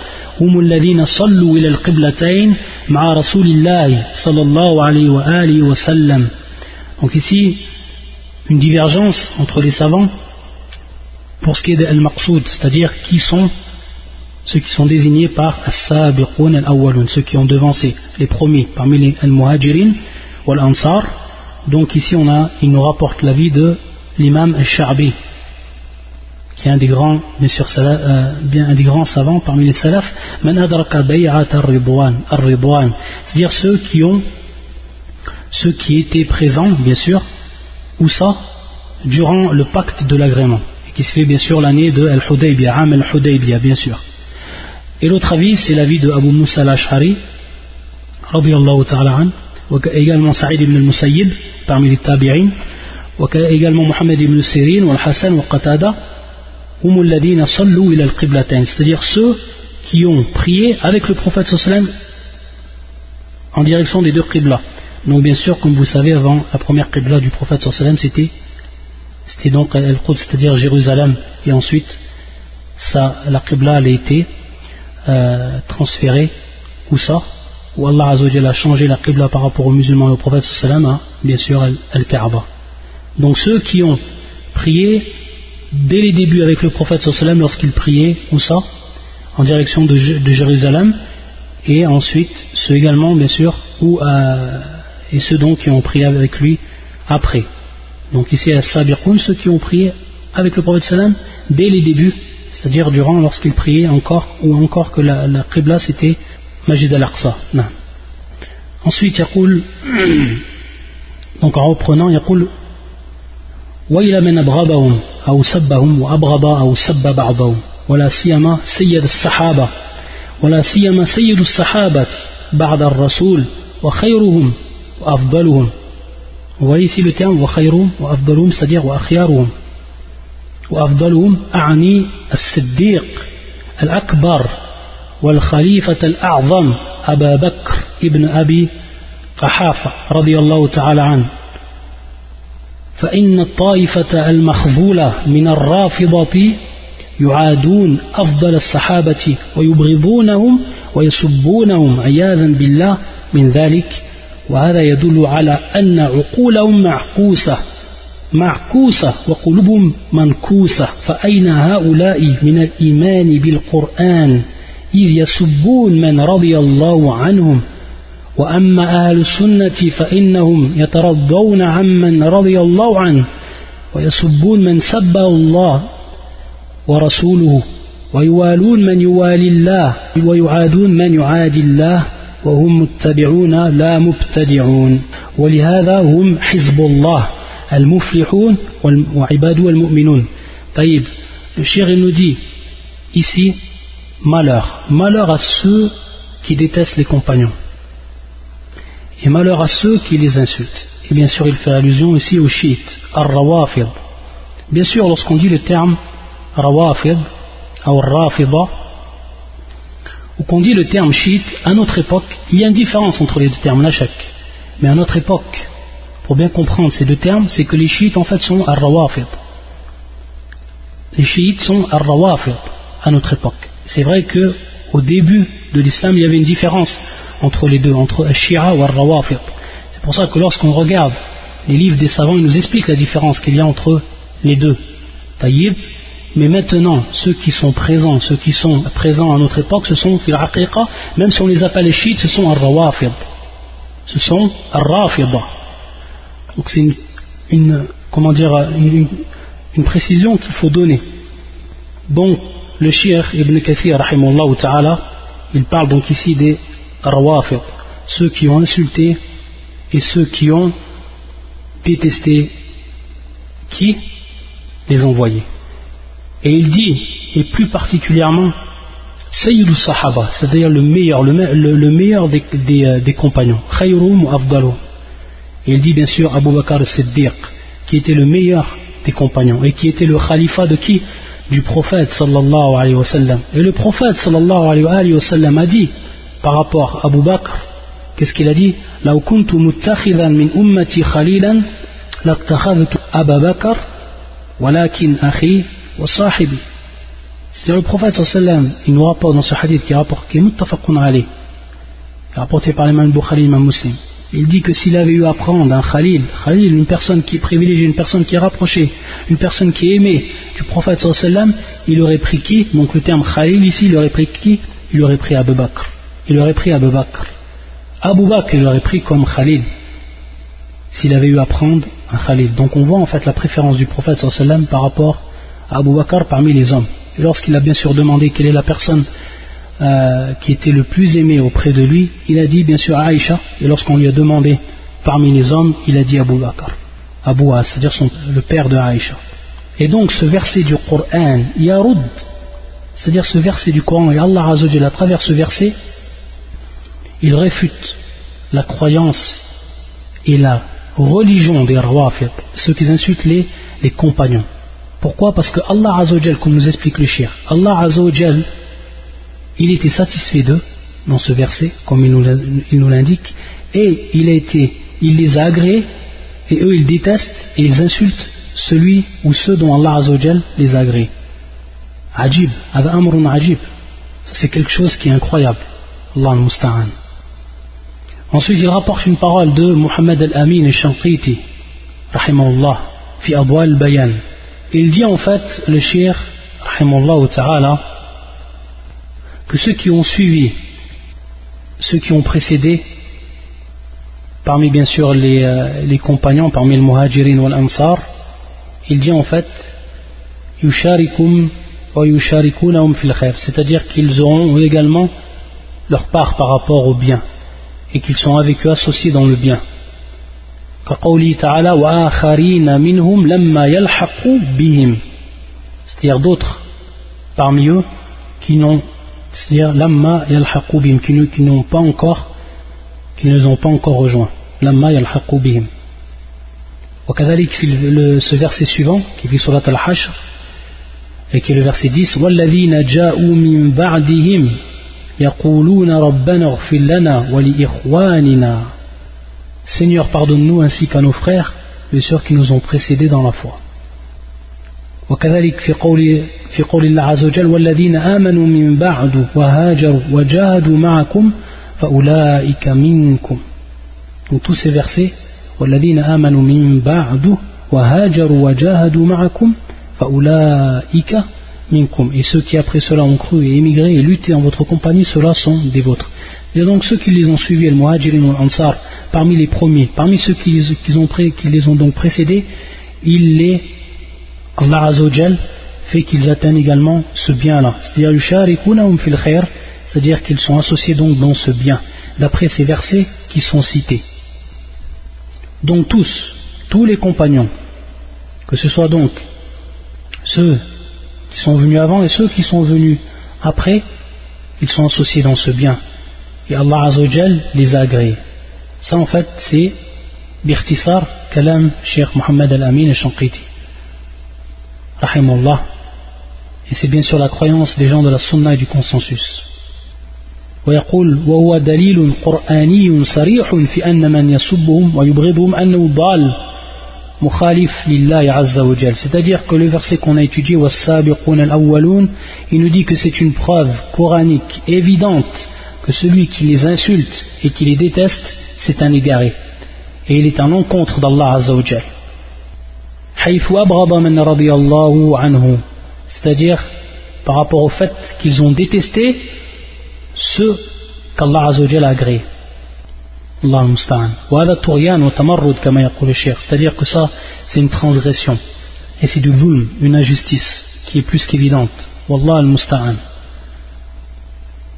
هم الذين صلوا إلى القبلتين مع رسول الله صلى الله عليه وآله وسلم donc ici une divergence entre les savants pour ce qui est de al-maqsoud c'est-à-dire qui sont ceux qui sont désignés par as-sabiqun al-awwalun ceux qui ont devancé les premiers parmi les al-muhajirin ou al-ansar donc ici on a il nous rapporte l'avis de l'imam al-sha'bi qui est un des grands, euh, bien, un des grands savants parmi les salafs, c'est-à-dire ceux qui ont, ceux qui étaient présents, bien sûr, où ça, durant le pacte de l'agrément, qui se fait bien sûr l'année de Al-Hudaybiyah, Am Al-Hudaybiyah, bien sûr. Et l'autre avis, c'est l'avis de Abu Musa al-Ash'ari, également Saïd ibn al-Musayyib, parmi les tabi'in, également Mohammed ibn Sirin, wa Hassan, wa Qatada, c'est-à-dire ceux qui ont prié avec le prophète sallam en direction des deux qibla. Donc bien sûr, comme vous savez, avant la première qibla du prophète sallam, c'était c'était donc Al-Quds, c'est-à-dire Jérusalem, et ensuite ça, la qibla a été euh, transférée, où ça? Où Allah a changé la qibla par rapport aux musulmans et au prophète sallam, hein, bien sûr Al-Kaaba. Donc ceux qui ont prié dès les débuts avec le prophète lorsqu'il priait, où ça En direction de, Jérusalem, et ensuite ceux également, bien sûr, ou, euh, et ceux donc qui ont prié avec lui après. Donc ici, à Sabirkoun, ceux qui ont prié avec le prophète dès les débuts, c'est-à-dire durant lorsqu'il priait encore, ou encore que la, la c'était Majid al-Aqsa. Ensuite, il donc en reprenant, il وإلى من أبغضهم أو سبهم وأبغض أو سب بعضهم. ولا سيما سيد الصحابة. ولا سيما سيد الصحابة بعد الرسول وخيرهم وأفضلهم. وليس لتام وخيرهم وأفضلهم c'est-à-dire وأخيارهم. وأفضلهم أعني الصديق الأكبر والخليفة الأعظم أبا بكر ابن أبي قحافة رضي الله تعالى عنه. فإن الطائفة المخذولة من الرافضة يعادون أفضل الصحابة ويبغضونهم ويسبونهم عياذا بالله من ذلك. وهذا يدل على أن عقولهم معكوسة معكوسة وقلوبهم منكوسة. فأين هؤلاء من الإيمان بالقرآن؟ إذ يسبون من رضي الله عنهم. وأما أهل السنة فإنهم يترضون عمن رضي الله عنه ويسبون من سب الله ورسوله ويوالون من يوالي الله ويعادون من يعادي الله وهم متبعون لا مبتدعون ولهذا هم حزب الله المفلحون وعباد المؤمنون طيب nous dit ici malheur. Malheur à ceux qui détestent les compagnons. Et malheur à ceux qui les insultent. Et bien sûr, il fait allusion ici aux chiites, al-rawafid. Bien sûr, lorsqu'on dit le terme rawafid, ou rafida, ou qu'on dit le terme chiite, à notre époque, il y a une différence entre les deux termes, la chèque. Mais à notre époque, pour bien comprendre ces deux termes, c'est que les chiites en fait sont al-rawafid. Les chiites sont al-rawafid à notre époque. C'est vrai que au début de l'islam, il y avait une différence entre les deux, entre Shia ou Rawafid. C'est pour ça que lorsqu'on regarde les livres des savants, ils nous expliquent la différence qu'il y a entre les deux. Taïb. Mais maintenant, ceux qui sont présents, ceux qui sont présents à notre époque, ce sont fil même si on les appelle les chiites, ce sont Rawafid. Ce sont Rafida. Donc c'est une, comment dire, une, précision qu'il faut donner. Donc, le Cheikh Ibn Kathir, il parle donc ici des Ceux qui ont insulté et ceux qui ont détesté qui? Les envoyés. Et il dit, et plus particulièrement, Sayyidul Sahaba, c'est-à-dire le meilleur, le, meilleur des, euh, compagnons, Khayrum ou Afdalum. Et il dit bien sûr Abu Bakr Siddiq, qui était le meilleur des compagnons, et qui était le khalifa de qui? Du prophète sallallahu alayhi wa sallam. Et le prophète sallallahu alayhi wa sallam a dit, par rapport à Abu Bakr, qu'est-ce qu'il a dit لو كنت متخذا من أمتي خليلا لاتخذت أبا بكر ولكن أخي وصاحبي c'est-à-dire le prophète sallam il nous rapporte dans ce hadith qui est rapporté qui est muttafaqun alayh rapporté par l'imam Bukhari l'imam Muslim il dit que s'il avait eu à prendre un khalil khalil une personne qui est privilégiée une personne qui est rapprochée une personne qui est aimée du prophète sallam il aurait pris qui donc le terme khalil ici il aurait pris qui il aurait pris Abu Bakr il aurait pris Abu Bakr. Abu Bakr il aurait pris comme khalil s'il avait eu à prendre un khalil. Donc on voit en fait la préférence du prophète sallam par rapport à Abu Bakr parmi les hommes. Et lorsqu'il a bien sûr demandé quelle est la personne euh, qui était le plus aimé auprès de lui, il a dit bien sûr Aïcha, et lorsqu'on lui a demandé parmi les hommes, il a dit Abu Bakr, Abu c'est-à-dire le père de Aïcha. Et donc ce verset du Coran, Yarud, c'est-à-dire ce verset du Coran, et Allah Azzawajal, à travers ce verset, il réfute la croyance et la religion des Rawafid, ceux qui insultent les, compagnons. Pourquoi? Parce que Allah Azzawajal, comme nous explique le shir, Allah Azzawajal, il était satisfait d'eux dans ce verset, comme il nous l'indique, et il, a été, il les a agréés, et eux ils détestent et ils insultent celui ou ceux dont Allah Azzawajal les a agréés. Ajib, amrun ajib. C'est quelque chose qui est incroyable. Allah al-Musta'an. Ensuite, il rapporte une parole de Muhammad al-Amin al-Shanqiti, rahimahullah, fi al-Bayan. Il dit en fait, le shir, ta'ala, que ceux qui ont suivi, ceux qui ont précédé, parmi bien sûr les, euh, compagnons, parmi le muhajirin ou l'ansar, il dit en fait, yusharikum wa fil c'est-à-dire qu'ils auront également leur part par rapport au bien, et qu'ils sont avec eux associés dans le bien. c'est-à-dire d'autres parmi eux qui n'ont c'est-à-dire lamma bihim qui n'ont pas encore qui ne les ont pas encore rejoints lamma yalhaqu bihim وكذلك في ce verset suivant qui est sur al-hashr et qui est le verset 10 والذين جاءوا من بعدهم يقولون ربنا اغفر لنا ولإخواننا Seigneur, pardonne-nous ainsi qu'à nos frères, les sœurs qui nous ont précédés dans la foi. وكذلك في قول في قول الله عز وجل والذين آمنوا من بعد وهاجروا وجاهدوا معكم فأولئك منكم Donc tous ces versets والذين آمنوا من بعد وهاجروا وجاهدوا معكم فأولئك et ceux qui après cela ont cru et émigré et lutté en votre compagnie ceux-là sont des vôtres et donc ceux qui les ont suivis, le Muhajirin Ansar, parmi les premiers, parmi ceux qui les, ont, donc précédés, il les, Allah fait qu'ils atteignent également ce bien-là. C'est-à-dire, c'est-à-dire qu'ils sont associés donc dans ce bien, d'après ces versets qui sont cités. Donc tous, tous les compagnons, que ce soit donc ceux qui sont venus avant et ceux qui sont venus après, ils sont associés dans ce bien et Allah Azzawajal les a agréés. Ça en fait c'est Birtisar Kalam Sheikh Mohammed Al-Amin al-Shanqiti. Rahimullah. Et c'est bien sûr la croyance des gens de la Sunna et du consensus. ويقول وهو دليل قرآني صريح في أن من يسبهم ويبغضهم أنه ضال c'est-à-dire que le verset qu'on a étudié, al-awwalun, il nous dit que c'est une preuve coranique évidente que celui qui les insulte et qui les déteste, c'est un égaré. Et il est en encontre d'Allah c'est-à-dire par rapport au fait qu'ils ont détesté ceux qu'Allah a agréé. Allah C'est-à-dire que ça, c'est une transgression. Et c'est du zulm, une injustice, qui est plus qu'évidente.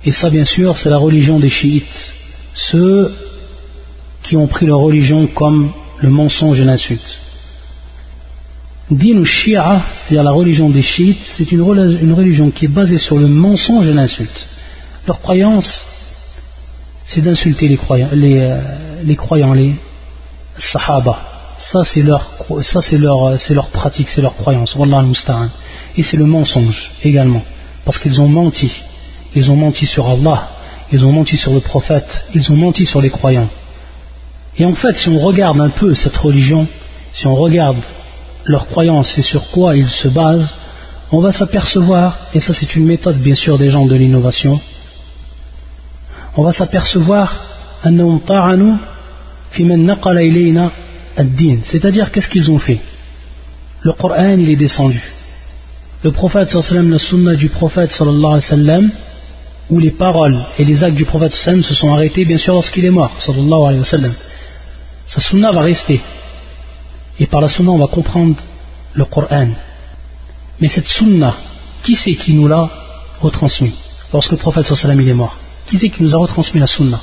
Et ça, bien sûr, c'est la religion des chiites. Ceux qui ont pris leur religion comme le mensonge et l'insulte. Din Shia, c'est-à-dire la religion des chiites, c'est une, religion qui est basée sur le mensonge et l'insulte. Leur croyance, c'est d'insulter les croyants, les, euh, les croyants, les sahaba. Ça, c'est leur, ça, c'est leur, c'est leur pratique, c'est leur croyance. Et c'est le mensonge également. Parce qu'ils ont menti ils ont menti sur Allah, ils ont menti sur le prophète, ils ont menti sur les croyants. Et en fait, si on regarde un peu cette religion, si on regarde leurs croyances et sur quoi ils se basent, on va s'apercevoir, et ça c'est une méthode bien sûr des gens de l'innovation, on va s'apercevoir c'est-à-dire qu'est-ce qu'ils ont fait? Le Coran il est descendu. Le prophète sallallahu la sunna du prophète sallallahu sallam, où les paroles et les actes du prophète sallam se sont arrêtés bien sûr lorsqu'il est mort sallam. Sa sunna va rester. Et par la sunna on va comprendre le Coran mais cette sunna qui c'est qui nous l'a retransmis lorsque le prophète sallam il est mort? Qui c'est qui nous a retransmis la sunna?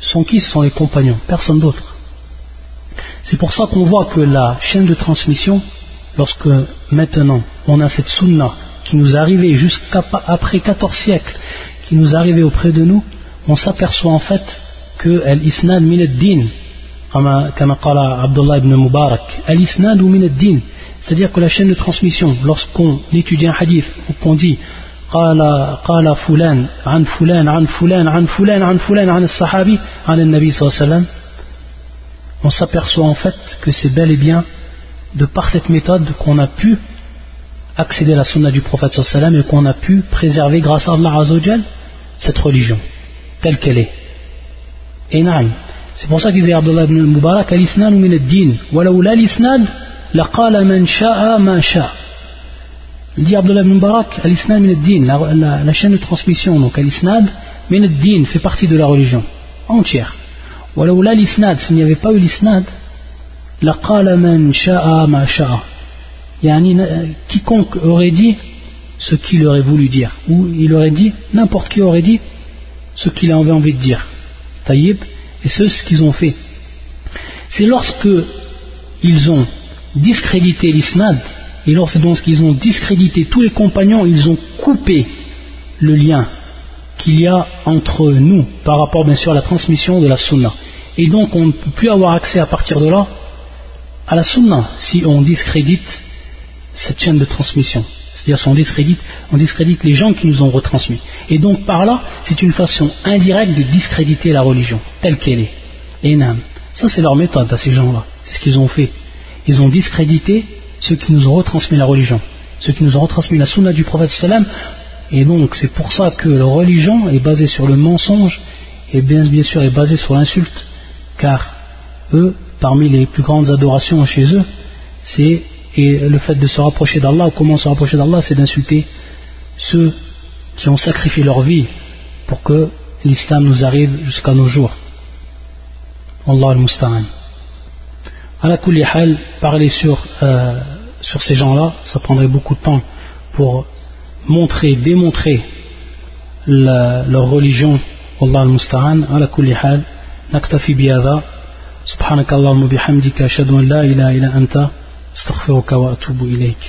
Sont qui ce sont les compagnons. Personne d'autre. C'est pour ça qu'on voit que la chaîne de transmission lorsque maintenant on a cette sunna qui nous arrivait jusqu'après 14 siècles, qui nous arrivait auprès de nous, on s'aperçoit en fait que al-isnad min ad-din, comme Abdullah ibn Mubarak, al-isnad min ad-din, c'est-à-dire que la chaîne de transmission, lorsqu'on étudie un hadith ou qu'on dit قال قال فلان عن فلان عن فلان عن فلان عن فلان عن الصحابي عن النبي صلى الله عليه وسلم on s'aperçoit en fait que c'est bel et bien de par cette méthode qu'on a pu accéder à la sunna du prophète sallam et qu'on a pu préserver grâce à Allah Azzawajal cette religion telle qu'elle est. Et naïm. C'est pour ça qu'il disait Abdullah ibn Mubarak al-isnad min ad-din walau la l'isnad laqala man sha'a ma sha'a. il dit Abdullah ibn Mubarak al-isnad ad-din la, la, chaîne de transmission donc al-isnad ad-din fait partie de la religion entière. La l'isnad s'il n'y avait pas eu l'isnad laqala man sha'a ma sha'a quiconque aurait dit ce qu'il aurait voulu dire, ou il aurait dit, n'importe qui aurait dit ce qu'il avait envie de dire. Taïb, et c'est ce qu'ils ont fait. C'est lorsque ils ont discrédité l'isnad, et lorsqu'ils ont discrédité tous les compagnons, ils ont coupé le lien qu'il y a entre nous par rapport bien sûr à la transmission de la sunna. Et donc on ne peut plus avoir accès à partir de là à la sunna si on discrédite cette chaîne de transmission. C'est-à-dire qu'on discrédite, on discrédite les gens qui nous ont retransmis. Et donc par là, c'est une façon indirecte de discréditer la religion, telle qu'elle est. Et Ça c'est leur méthode à ces gens-là. C'est ce qu'ils ont fait. Ils ont discrédité ceux qui nous ont retransmis la religion, ceux qui nous ont retransmis la sunna du prophète sallam. Et donc c'est pour ça que leur religion est basée sur le mensonge et bien, bien sûr est basée sur l'insulte. Car eux, parmi les plus grandes adorations chez eux, c'est et le fait de se rapprocher d'Allah, comment se rapprocher d'Allah, c'est d'insulter ceux qui ont sacrifié leur vie pour que l'islam nous arrive jusqu'à nos jours. Allah al-Musta'an. la hal, parler sur, euh, sur ces gens-là, ça prendrait beaucoup de temps pour montrer, démontrer leur religion. Allah al-Musta'an, ala kulli hal, naktafi biyada, subhanakallahumma bihamdika, ashadu an la ilaha illa anta, astaghfiruka wa atubu ilayk.